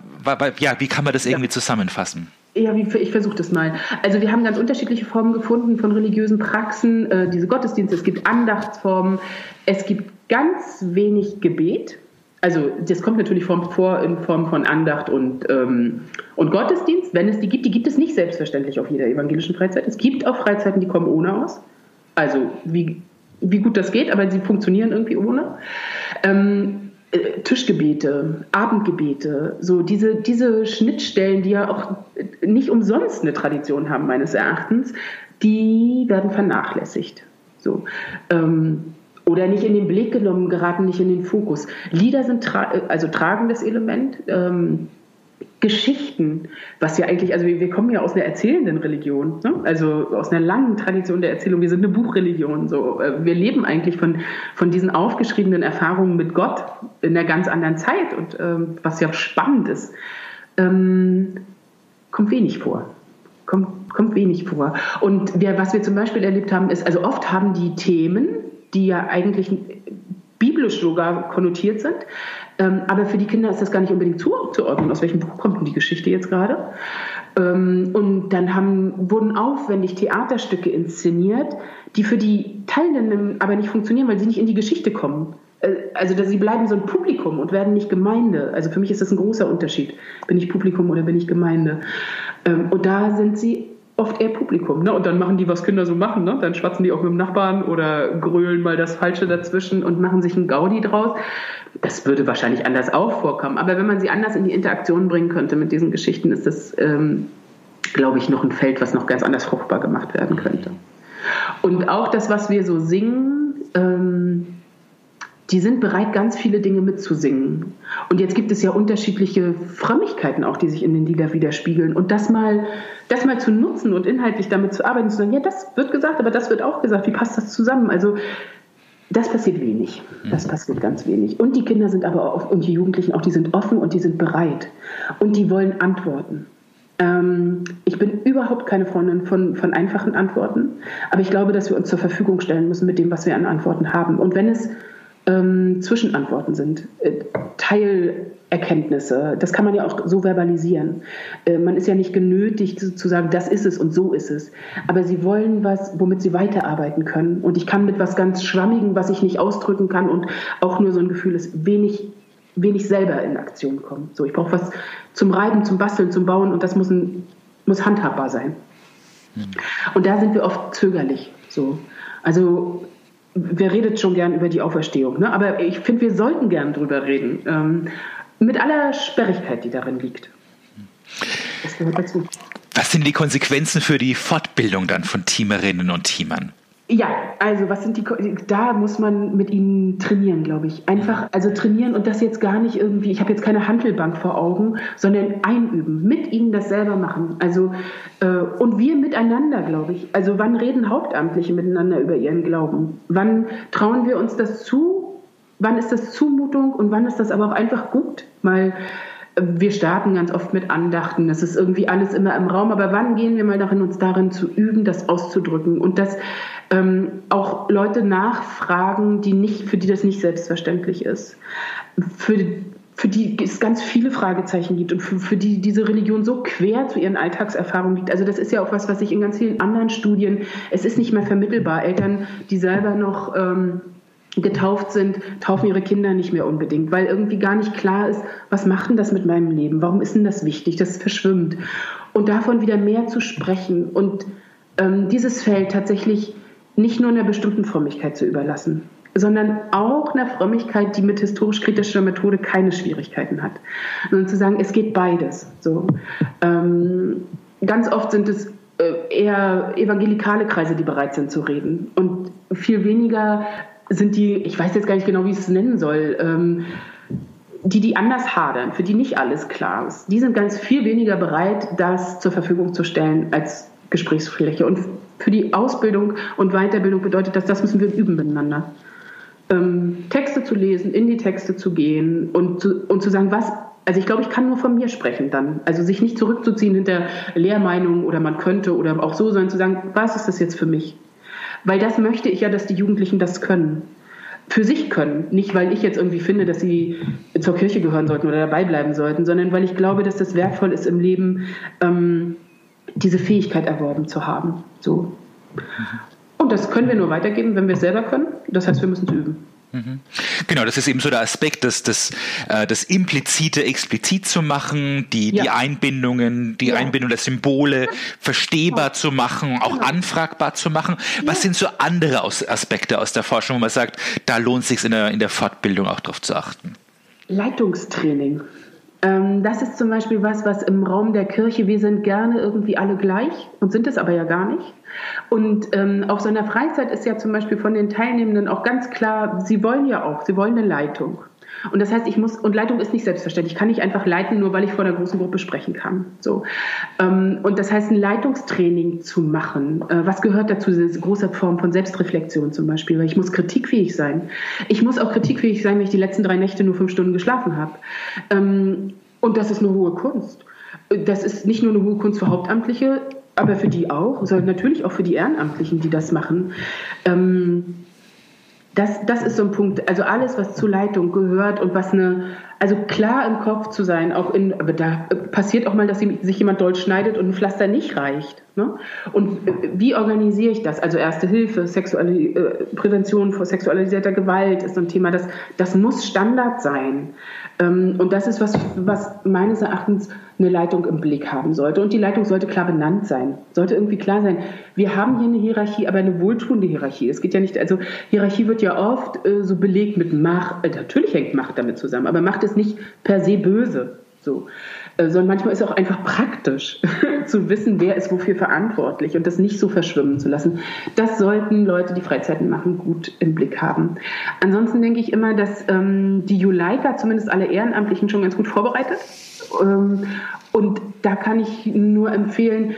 ja, wie kann man das irgendwie zusammenfassen? Ja, ich versuche das mal. Also wir haben ganz unterschiedliche Formen gefunden von religiösen Praxen, äh, diese Gottesdienste, es gibt Andachtsformen, es gibt ganz wenig Gebet. Also das kommt natürlich vor in Form von Andacht und, ähm, und Gottesdienst, wenn es die gibt. Die gibt es nicht selbstverständlich auf jeder evangelischen Freizeit. Es gibt auch Freizeiten, die kommen ohne aus. Also wie, wie gut das geht, aber sie funktionieren irgendwie ohne. Ähm, äh, Tischgebete, Abendgebete, so diese, diese Schnittstellen, die ja auch nicht umsonst eine Tradition haben, meines Erachtens, die werden vernachlässigt. So. Ähm, oder nicht in den Blick genommen, geraten nicht in den Fokus. Lieder sind tra also tragendes Element. Ähm, Geschichten, was ja eigentlich, also wir, wir, kommen ja aus einer erzählenden Religion, ne? also aus einer langen Tradition der Erzählung. Wir sind eine Buchreligion. So. Äh, wir leben eigentlich von, von diesen aufgeschriebenen Erfahrungen mit Gott in einer ganz anderen Zeit und ähm, was ja spannend ist, ähm, kommt wenig vor. Kommt, kommt wenig vor. Und wir, was wir zum Beispiel erlebt haben, ist, also oft haben die Themen, die ja eigentlich biblisch sogar konnotiert sind. Ähm, aber für die Kinder ist das gar nicht unbedingt zuzuordnen, aus welchem Buch kommt denn die Geschichte jetzt gerade. Ähm, und dann haben, wurden aufwendig Theaterstücke inszeniert, die für die Teilnehmenden aber nicht funktionieren, weil sie nicht in die Geschichte kommen. Äh, also dass sie bleiben so ein Publikum und werden nicht Gemeinde. Also für mich ist das ein großer Unterschied. Bin ich Publikum oder bin ich Gemeinde? Ähm, und da sind sie oft eher Publikum. Ne? Und dann machen die, was Kinder so machen. Ne? Dann schwatzen die auch mit dem Nachbarn oder grölen mal das Falsche dazwischen und machen sich einen Gaudi draus. Das würde wahrscheinlich anders auch vorkommen. Aber wenn man sie anders in die Interaktion bringen könnte mit diesen Geschichten, ist das, ähm, glaube ich, noch ein Feld, was noch ganz anders fruchtbar gemacht werden könnte. Und auch das, was wir so singen, ähm, die sind bereit, ganz viele Dinge mitzusingen. Und jetzt gibt es ja unterschiedliche Frömmigkeiten auch, die sich in den Liedern widerspiegeln. Und das mal, das mal zu nutzen und inhaltlich damit zu arbeiten, zu sagen, ja, das wird gesagt, aber das wird auch gesagt. Wie passt das zusammen? Also das passiert wenig. Das passiert ganz wenig. Und die Kinder sind aber auch, und die Jugendlichen auch, die sind offen und die sind bereit. Und die wollen Antworten. Ähm, ich bin überhaupt keine Freundin von, von einfachen Antworten. Aber ich glaube, dass wir uns zur Verfügung stellen müssen mit dem, was wir an Antworten haben. Und wenn es ähm, Zwischenantworten sind, äh, Teilerkenntnisse. Das kann man ja auch so verbalisieren. Äh, man ist ja nicht genötigt zu, zu, sagen, das ist es und so ist es. Aber sie wollen was, womit sie weiterarbeiten können. Und ich kann mit was ganz Schwammigem, was ich nicht ausdrücken kann und auch nur so ein Gefühl ist, wenig, wenig selber in Aktion kommen. So, ich brauche was zum Reiben, zum Basteln, zum Bauen und das muss, ein, muss handhabbar sein. Hm. Und da sind wir oft zögerlich. So. Also wer redet schon gern über die Auferstehung? Ne? Aber ich finde, wir sollten gern drüber reden. Ähm, mit aller Sperrigkeit, die darin liegt. Das gehört dazu. Was sind die Konsequenzen für die Fortbildung dann von Teamerinnen und Teamern? Ja, also was sind die, da muss man mit ihnen trainieren, glaube ich. Einfach, also trainieren und das jetzt gar nicht irgendwie, ich habe jetzt keine Handelbank vor Augen, sondern einüben, mit ihnen das selber machen. Also, äh, und wir miteinander, glaube ich. Also wann reden Hauptamtliche miteinander über ihren Glauben? Wann trauen wir uns das zu? Wann ist das Zumutung und wann ist das aber auch einfach gut? Mal, wir starten ganz oft mit Andachten, das ist irgendwie alles immer im Raum, aber wann gehen wir mal darin, uns darin zu üben, das auszudrücken und das ähm, auch Leute nachfragen, die nicht, für die das nicht selbstverständlich ist. Für, für die es ganz viele Fragezeichen gibt und für, für die diese Religion so quer zu ihren Alltagserfahrungen liegt. Also das ist ja auch was, was ich in ganz vielen anderen Studien, es ist nicht mehr vermittelbar. Eltern, die selber noch ähm, getauft sind, taufen ihre Kinder nicht mehr unbedingt, weil irgendwie gar nicht klar ist, was macht denn das mit meinem Leben? Warum ist denn das wichtig? Das verschwimmt. Und davon wieder mehr zu sprechen und ähm, dieses Feld tatsächlich nicht nur einer bestimmten Frömmigkeit zu überlassen, sondern auch einer Frömmigkeit, die mit historisch-kritischer Methode keine Schwierigkeiten hat. Sondern zu sagen, es geht beides. So. Ähm, ganz oft sind es äh, eher evangelikale Kreise, die bereit sind zu reden. Und viel weniger sind die, ich weiß jetzt gar nicht genau, wie ich es nennen soll, ähm, die, die anders hadern, für die nicht alles klar ist, die sind ganz viel weniger bereit, das zur Verfügung zu stellen als Gesprächsfläche. Und für die Ausbildung und Weiterbildung bedeutet das, das müssen wir üben miteinander. Ähm, Texte zu lesen, in die Texte zu gehen und zu, und zu sagen, was, also ich glaube, ich kann nur von mir sprechen dann. Also sich nicht zurückzuziehen hinter Lehrmeinungen oder man könnte oder auch so, sondern zu sagen, was ist das jetzt für mich? Weil das möchte ich ja, dass die Jugendlichen das können. Für sich können. Nicht, weil ich jetzt irgendwie finde, dass sie zur Kirche gehören sollten oder dabei bleiben sollten, sondern weil ich glaube, dass das wertvoll ist im Leben, ähm, diese Fähigkeit erworben zu haben. So. Und das können wir nur weitergeben, wenn wir es selber können. Das heißt, wir müssen es üben. Mhm. Genau, das ist eben so der Aspekt, das, das, äh, das Implizite explizit zu machen, die, ja. die Einbindungen, die ja. Einbindung der Symbole verstehbar ja. zu machen, auch genau. anfragbar zu machen. Was sind so andere Aspekte aus der Forschung, wo man sagt, da lohnt es sich in der, in der Fortbildung auch darauf zu achten? Leitungstraining. Ähm, das ist zum Beispiel was, was im Raum der Kirche, wir sind gerne irgendwie alle gleich und sind es aber ja gar nicht. Und ähm, auf so einer Freizeit ist ja zum Beispiel von den Teilnehmenden auch ganz klar, sie wollen ja auch, sie wollen eine Leitung. Und das heißt, ich muss, und Leitung ist nicht selbstverständlich. Ich kann nicht einfach leiten, nur weil ich vor einer großen Gruppe sprechen kann. So. Ähm, und das heißt, ein Leitungstraining zu machen. Äh, was gehört dazu? Diese große Form von Selbstreflexion zum Beispiel. Weil ich muss kritikfähig sein. Ich muss auch kritikfähig sein, wenn ich die letzten drei Nächte nur fünf Stunden geschlafen habe. Ähm, und das ist eine hohe Kunst. Das ist nicht nur eine hohe Kunst für Hauptamtliche, aber für die auch, sondern natürlich auch für die Ehrenamtlichen, die das machen. Ähm, das, das ist so ein Punkt. Also alles, was zur Leitung gehört und was eine, also klar im Kopf zu sein, auch in, aber da passiert auch mal, dass sich jemand doll schneidet und ein Pflaster nicht reicht. Ne? Und wie organisiere ich das? Also Erste Hilfe, Sexuali äh, Prävention vor sexualisierter Gewalt ist so ein Thema, das, das muss Standard sein. Ähm, und das ist was, was meines Erachtens eine Leitung im Blick haben sollte. Und die Leitung sollte klar benannt sein, sollte irgendwie klar sein. Wir haben hier eine Hierarchie, aber eine wohltuende Hierarchie. Es geht ja nicht, also Hierarchie wird ja oft äh, so belegt mit Macht. Äh, natürlich hängt Macht damit zusammen, aber Macht ist nicht per se böse. So. Äh, sondern manchmal ist es auch einfach praktisch zu wissen, wer ist wofür verantwortlich und das nicht so verschwimmen zu lassen. Das sollten Leute, die Freizeiten machen, gut im Blick haben. Ansonsten denke ich immer, dass ähm, die Juleika zumindest alle Ehrenamtlichen schon ganz gut vorbereitet. Ähm, und da kann ich nur empfehlen,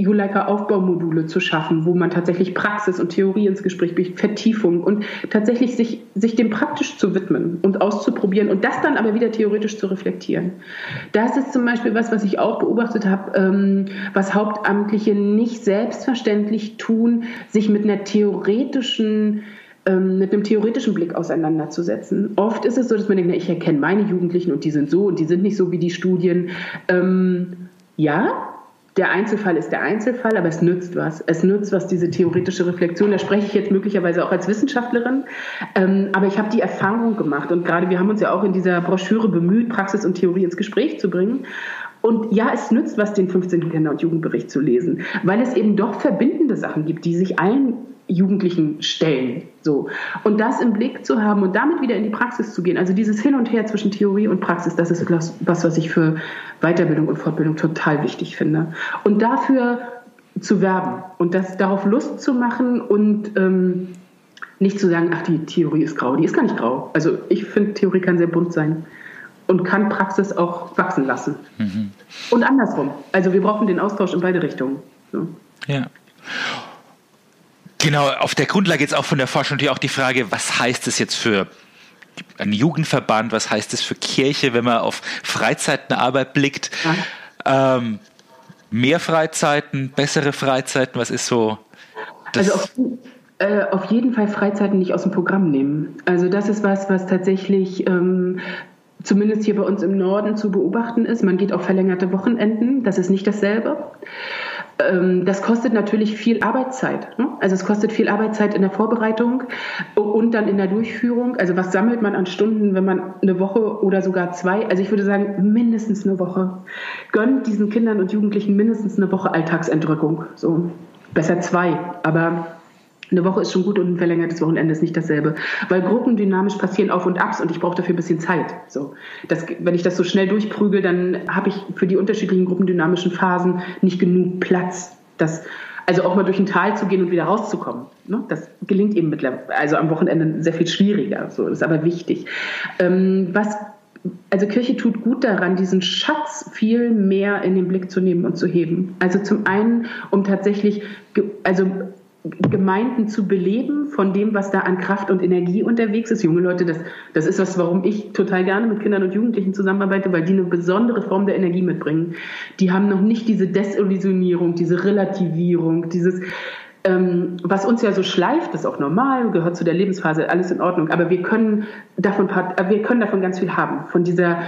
Juleika-Aufbaumodule zu schaffen, wo man tatsächlich Praxis und Theorie ins Gespräch bringt, Vertiefung und tatsächlich sich, sich dem praktisch zu widmen und auszuprobieren und das dann aber wieder theoretisch zu reflektieren. Das ist zum Beispiel was, was ich auch beobachtet habe, ähm, was Hauptamtliche nicht selbstverständlich tun, sich mit einer theoretischen ähm, mit einem theoretischen Blick auseinanderzusetzen. Oft ist es so, dass man denkt, na, ich erkenne meine Jugendlichen und die sind so und die sind nicht so wie die Studien. Ähm, ja, der Einzelfall ist der Einzelfall, aber es nützt was. Es nützt was, diese theoretische Reflexion. Da spreche ich jetzt möglicherweise auch als Wissenschaftlerin. Ähm, aber ich habe die Erfahrung gemacht und gerade wir haben uns ja auch in dieser Broschüre bemüht, Praxis und Theorie ins Gespräch zu bringen. Und ja, es nützt was, den 15. Kinder- und Jugendbericht zu lesen, weil es eben doch verbindende Sachen gibt, die sich allen Jugendlichen stellen. So. Und das im Blick zu haben und damit wieder in die Praxis zu gehen, also dieses Hin und Her zwischen Theorie und Praxis, das ist was, was ich für Weiterbildung und Fortbildung total wichtig finde. Und dafür zu werben und das darauf Lust zu machen und ähm, nicht zu sagen, ach, die Theorie ist grau. Die ist gar nicht grau. Also ich finde, Theorie kann sehr bunt sein und kann Praxis auch wachsen lassen. Mhm. Und andersrum. Also wir brauchen den Austausch in beide Richtungen. So. Ja. Genau, auf der Grundlage jetzt auch von der Forschung natürlich auch die Frage, was heißt es jetzt für einen Jugendverband, was heißt es für Kirche, wenn man auf Freizeitenarbeit blickt? Ja. Ähm, mehr Freizeiten, bessere Freizeiten, was ist so? also auf, äh, auf, jeden Fall Freizeiten nicht aus dem Programm nehmen. Also das ist was, was tatsächlich ähm, zumindest hier bei uns im Norden zu beobachten ist. Man geht auf verlängerte Wochenenden, das ist nicht dasselbe. Ähm, das kostet natürlich viel Arbeitszeit. Ne? Also es kostet viel Arbeitszeit in der Vorbereitung und dann in der Durchführung. Also was sammelt man an Stunden, wenn man eine Woche oder sogar zwei, also ich würde sagen mindestens eine Woche, gönnt diesen Kindern und Jugendlichen mindestens eine Woche Alltagsentrückung. So besser zwei, aber eine Woche ist schon gut und ein verlängertes Wochenende ist nicht dasselbe. Weil gruppendynamisch passieren Auf und Abs und ich brauche dafür ein bisschen Zeit. So, das, wenn ich das so schnell durchprügel, dann habe ich für die unterschiedlichen gruppendynamischen Phasen nicht genug Platz. Das, also auch mal durch ein Tal zu gehen und wieder rauszukommen. Ne? Das gelingt eben mittlerweile, also am Wochenende sehr viel schwieriger. So, ist aber wichtig. Ähm, was also Kirche tut gut daran, diesen Schatz viel mehr in den Blick zu nehmen und zu heben. Also zum einen, um tatsächlich, also Gemeinden zu beleben von dem, was da an Kraft und Energie unterwegs ist. Junge Leute, das, das ist was, warum ich total gerne mit Kindern und Jugendlichen zusammenarbeite, weil die eine besondere Form der Energie mitbringen. Die haben noch nicht diese Desillusionierung, diese Relativierung, dieses, ähm, was uns ja so schleift, ist auch normal, gehört zu der Lebensphase, alles in Ordnung. Aber wir können davon, wir können davon ganz viel haben, von dieser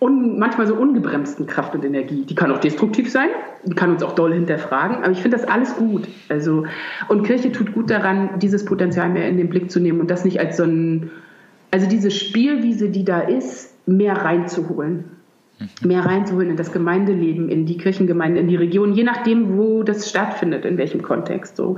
un, manchmal so ungebremsten Kraft und Energie. Die kann auch destruktiv sein, die kann uns auch doll hinterfragen, aber ich finde das alles gut. Also, und Kirche tut gut daran, dieses Potenzial mehr in den Blick zu nehmen und das nicht als so ein, also diese Spielwiese, die da ist, mehr reinzuholen. Mhm. Mehr reinzuholen in das Gemeindeleben, in die Kirchengemeinde, in die Region, je nachdem, wo das stattfindet, in welchem Kontext. So.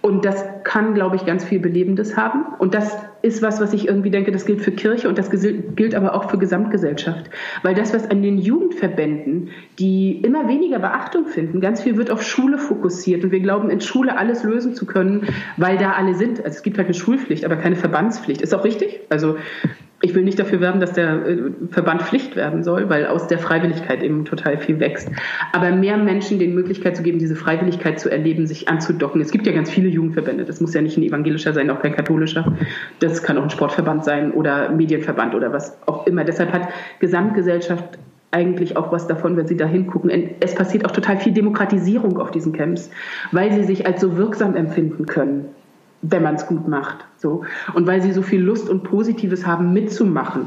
Und das kann, glaube ich, ganz viel Belebendes haben. Und das ist was, was ich irgendwie denke, das gilt für Kirche und das gilt aber auch für Gesamtgesellschaft. Weil das, was an den Jugendverbänden, die immer weniger Beachtung finden, ganz viel wird auf Schule fokussiert. Und wir glauben, in Schule alles lösen zu können, weil da alle sind. Also es gibt halt eine Schulpflicht, aber keine Verbandspflicht. Ist auch richtig. Also ich will nicht dafür werben, dass der äh, Verband Pflicht werden soll, weil aus der Freiwilligkeit eben total viel wächst. Aber mehr Menschen die Möglichkeit zu geben, diese Freiwilligkeit zu erleben, sich anzudocken. Es gibt ja ganz viele Jugendverbände. Das muss ja nicht ein evangelischer sein, auch kein katholischer. Das kann auch ein Sportverband sein oder Medienverband oder was auch immer. Deshalb hat Gesamtgesellschaft eigentlich auch was davon, wenn Sie da hingucken. Es passiert auch total viel Demokratisierung auf diesen Camps, weil sie sich als so wirksam empfinden können wenn man es gut macht. So. Und weil sie so viel Lust und Positives haben, mitzumachen.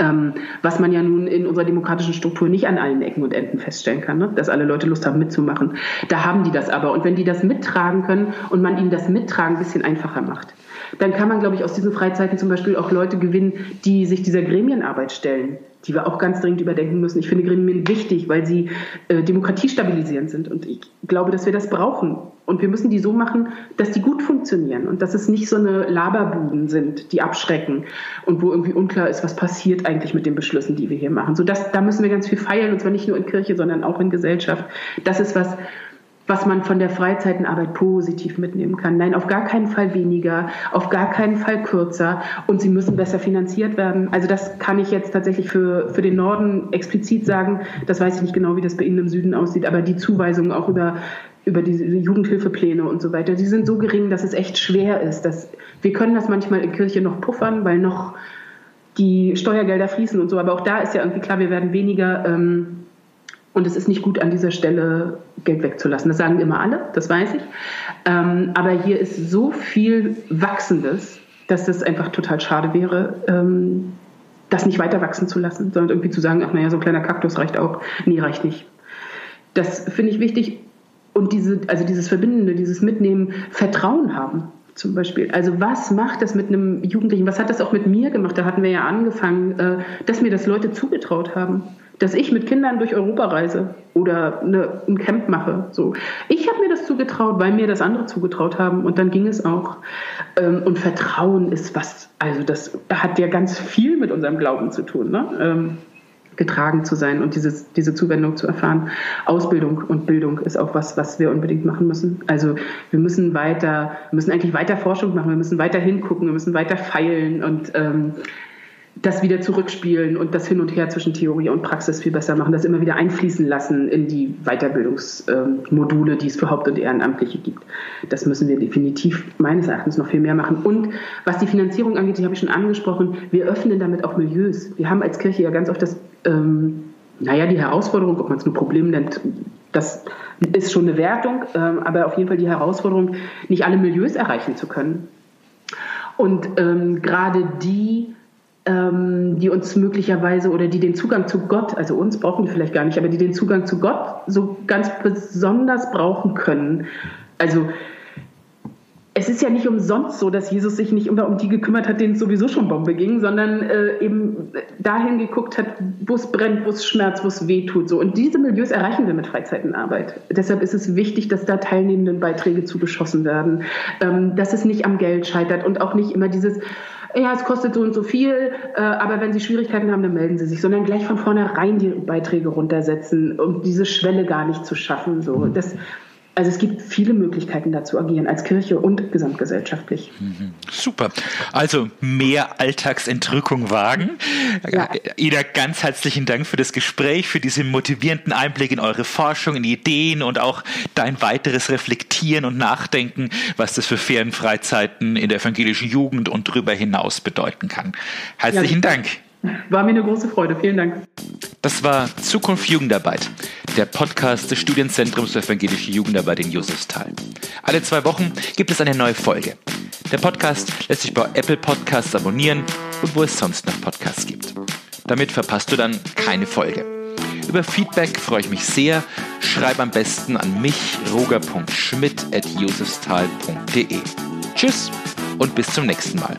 Ähm, was man ja nun in unserer demokratischen Struktur nicht an allen Ecken und Enden feststellen kann, ne? dass alle Leute Lust haben mitzumachen. Da haben die das aber. Und wenn die das mittragen können und man ihnen das Mittragen ein bisschen einfacher macht, dann kann man, glaube ich, aus diesen Freizeiten zum Beispiel auch Leute gewinnen, die sich dieser Gremienarbeit stellen, die wir auch ganz dringend überdenken müssen. Ich finde Gremien wichtig, weil sie äh, demokratiestabilisierend sind. Und ich glaube, dass wir das brauchen. Und wir müssen die so machen, dass die gut funktionieren und dass es nicht so eine Laberbuden sind, die abschrecken und wo irgendwie unklar ist, was passiert eigentlich mit den Beschlüssen, die wir hier machen. So das, da müssen wir ganz viel feiern, und zwar nicht nur in Kirche, sondern auch in Gesellschaft. Das ist was, was man von der Freizeitenarbeit positiv mitnehmen kann. Nein, auf gar keinen Fall weniger, auf gar keinen Fall kürzer und sie müssen besser finanziert werden. Also das kann ich jetzt tatsächlich für, für den Norden explizit sagen. Das weiß ich nicht genau, wie das bei Ihnen im Süden aussieht, aber die Zuweisungen auch über über diese Jugendhilfepläne und so weiter, die sind so gering, dass es echt schwer ist. Dass, wir können das manchmal in Kirche noch puffern, weil noch die Steuergelder fließen und so, aber auch da ist ja irgendwie klar, wir werden weniger ähm, und es ist nicht gut, an dieser Stelle Geld wegzulassen. Das sagen immer alle, das weiß ich. Ähm, aber hier ist so viel Wachsendes, dass es einfach total schade wäre, ähm, das nicht weiter wachsen zu lassen, sondern irgendwie zu sagen, ach naja, so ein kleiner Kaktus reicht auch. Nee, reicht nicht. Das finde ich wichtig. Und diese, also dieses Verbindende, dieses Mitnehmen, Vertrauen haben zum Beispiel. Also was macht das mit einem Jugendlichen? Was hat das auch mit mir gemacht? Da hatten wir ja angefangen, äh, dass mir das Leute zugetraut haben dass ich mit Kindern durch Europa reise oder eine, ein Camp mache. So. Ich habe mir das zugetraut, weil mir das andere zugetraut haben und dann ging es auch. Ähm, und Vertrauen ist was, also das hat ja ganz viel mit unserem Glauben zu tun. Ne? Ähm, getragen zu sein und dieses, diese Zuwendung zu erfahren. Ausbildung und Bildung ist auch was, was wir unbedingt machen müssen. Also wir müssen weiter, müssen eigentlich weiter Forschung machen, wir müssen weiter hingucken, wir müssen weiter feilen und ähm, das wieder zurückspielen und das Hin und Her zwischen Theorie und Praxis viel besser machen, das immer wieder einfließen lassen in die Weiterbildungsmodule, die es für Haupt- und Ehrenamtliche gibt. Das müssen wir definitiv meines Erachtens noch viel mehr machen. Und was die Finanzierung angeht, die habe ich schon angesprochen, wir öffnen damit auch Milieus. Wir haben als Kirche ja ganz oft das, ähm, naja, die Herausforderung, ob man es nur Problem nennt, das ist schon eine Wertung, ähm, aber auf jeden Fall die Herausforderung, nicht alle Milieus erreichen zu können. Und ähm, gerade die, die uns möglicherweise oder die den Zugang zu Gott, also uns brauchen die vielleicht gar nicht, aber die den Zugang zu Gott so ganz besonders brauchen können. Also es ist ja nicht umsonst so, dass Jesus sich nicht immer um die gekümmert hat, denen es sowieso schon Bombe ging, sondern äh, eben dahin geguckt hat, wo es brennt, wo es schmerzt, wo es weh tut. So. Und diese Milieus erreichen wir mit Freizeitenarbeit. Deshalb ist es wichtig, dass da teilnehmenden Beiträge zugeschossen werden, ähm, dass es nicht am Geld scheitert und auch nicht immer dieses, ja, es kostet so und so viel, äh, aber wenn Sie Schwierigkeiten haben, dann melden Sie sich, sondern gleich von vornherein die Beiträge runtersetzen, um diese Schwelle gar nicht zu schaffen. So. Das, also es gibt viele Möglichkeiten dazu agieren, als Kirche und gesamtgesellschaftlich. Mhm. Super. Also mehr Alltagsentrückung wagen. Ja. Ida, ganz herzlichen Dank für das Gespräch, für diesen motivierenden Einblick in eure Forschung, in Ideen und auch dein weiteres Reflektieren und Nachdenken, was das für Ferienfreizeiten in der evangelischen Jugend und darüber hinaus bedeuten kann. Herzlichen ja, Dank. War mir eine große Freude. Vielen Dank. Das war Zukunft Jugendarbeit, der Podcast des Studienzentrums für evangelische Jugendarbeit in Josefsthal. Alle zwei Wochen gibt es eine neue Folge. Der Podcast lässt sich bei Apple Podcasts abonnieren und wo es sonst noch Podcasts gibt. Damit verpasst du dann keine Folge. Über Feedback freue ich mich sehr. Schreib am besten an mich roger.schmidt.josefsthal.de. Tschüss und bis zum nächsten Mal.